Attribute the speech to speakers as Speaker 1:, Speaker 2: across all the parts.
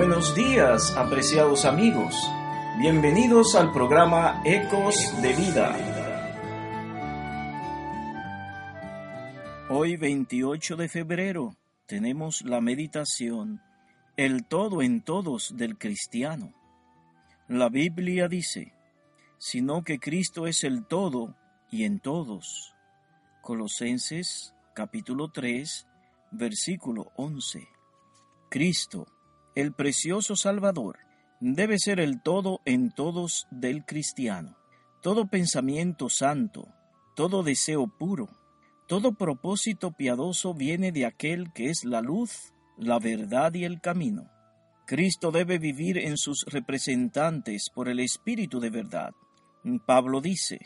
Speaker 1: Buenos días, apreciados amigos. Bienvenidos al programa Ecos de Vida. Hoy 28 de febrero tenemos la meditación El todo en todos del cristiano. La Biblia dice, sino que Cristo es el todo y en todos. Colosenses capítulo 3, versículo 11. Cristo el precioso Salvador debe ser el todo en todos del cristiano. Todo pensamiento santo, todo deseo puro, todo propósito piadoso viene de aquel que es la luz, la verdad y el camino. Cristo debe vivir en sus representantes por el Espíritu de verdad. Pablo dice,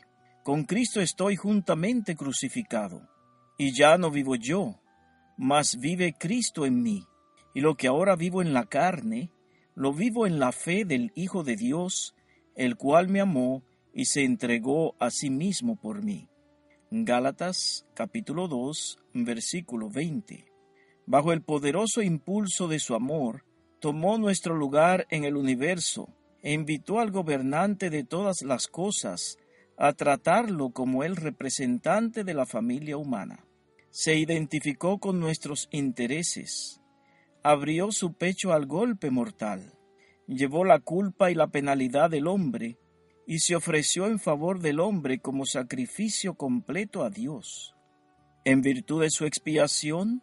Speaker 1: con Cristo estoy juntamente crucificado, y ya no vivo yo, mas vive Cristo en mí y lo que ahora vivo en la carne, lo vivo en la fe del Hijo de Dios, el cual me amó y se entregó a sí mismo por mí. Gálatas capítulo 2 versículo 20. Bajo el poderoso impulso de su amor, tomó nuestro lugar en el universo e invitó al gobernante de todas las cosas a tratarlo como el representante de la familia humana. Se identificó con nuestros intereses, abrió su pecho al golpe mortal, llevó la culpa y la penalidad del hombre, y se ofreció en favor del hombre como sacrificio completo a Dios. En virtud de su expiación,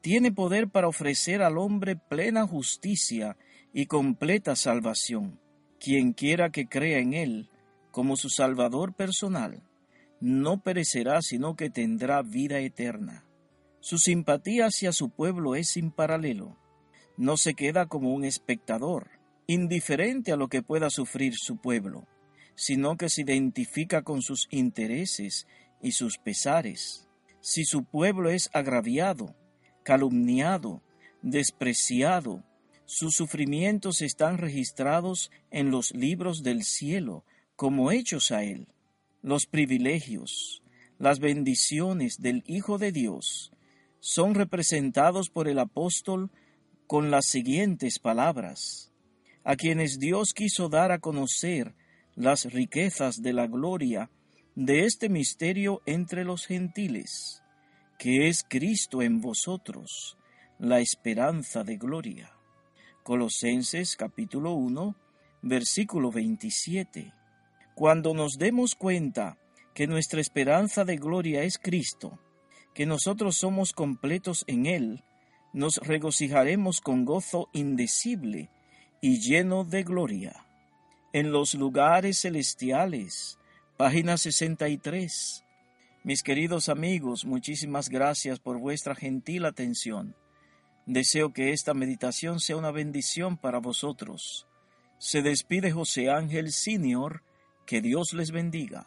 Speaker 1: tiene poder para ofrecer al hombre plena justicia y completa salvación. Quien quiera que crea en él como su Salvador personal, no perecerá, sino que tendrá vida eterna. Su simpatía hacia su pueblo es sin paralelo. No se queda como un espectador, indiferente a lo que pueda sufrir su pueblo, sino que se identifica con sus intereses y sus pesares. Si su pueblo es agraviado, calumniado, despreciado, sus sufrimientos están registrados en los libros del cielo como hechos a él. Los privilegios, las bendiciones del Hijo de Dios son representados por el apóstol con las siguientes palabras, a quienes Dios quiso dar a conocer las riquezas de la gloria de este misterio entre los gentiles, que es Cristo en vosotros, la esperanza de gloria. Colosenses capítulo 1, versículo 27. Cuando nos demos cuenta que nuestra esperanza de gloria es Cristo, que nosotros somos completos en Él, nos regocijaremos con gozo indecible y lleno de gloria. En los lugares celestiales, página 63. Mis queridos amigos, muchísimas gracias por vuestra gentil atención. Deseo que esta meditación sea una bendición para vosotros. Se despide José Ángel Senior, que Dios les bendiga.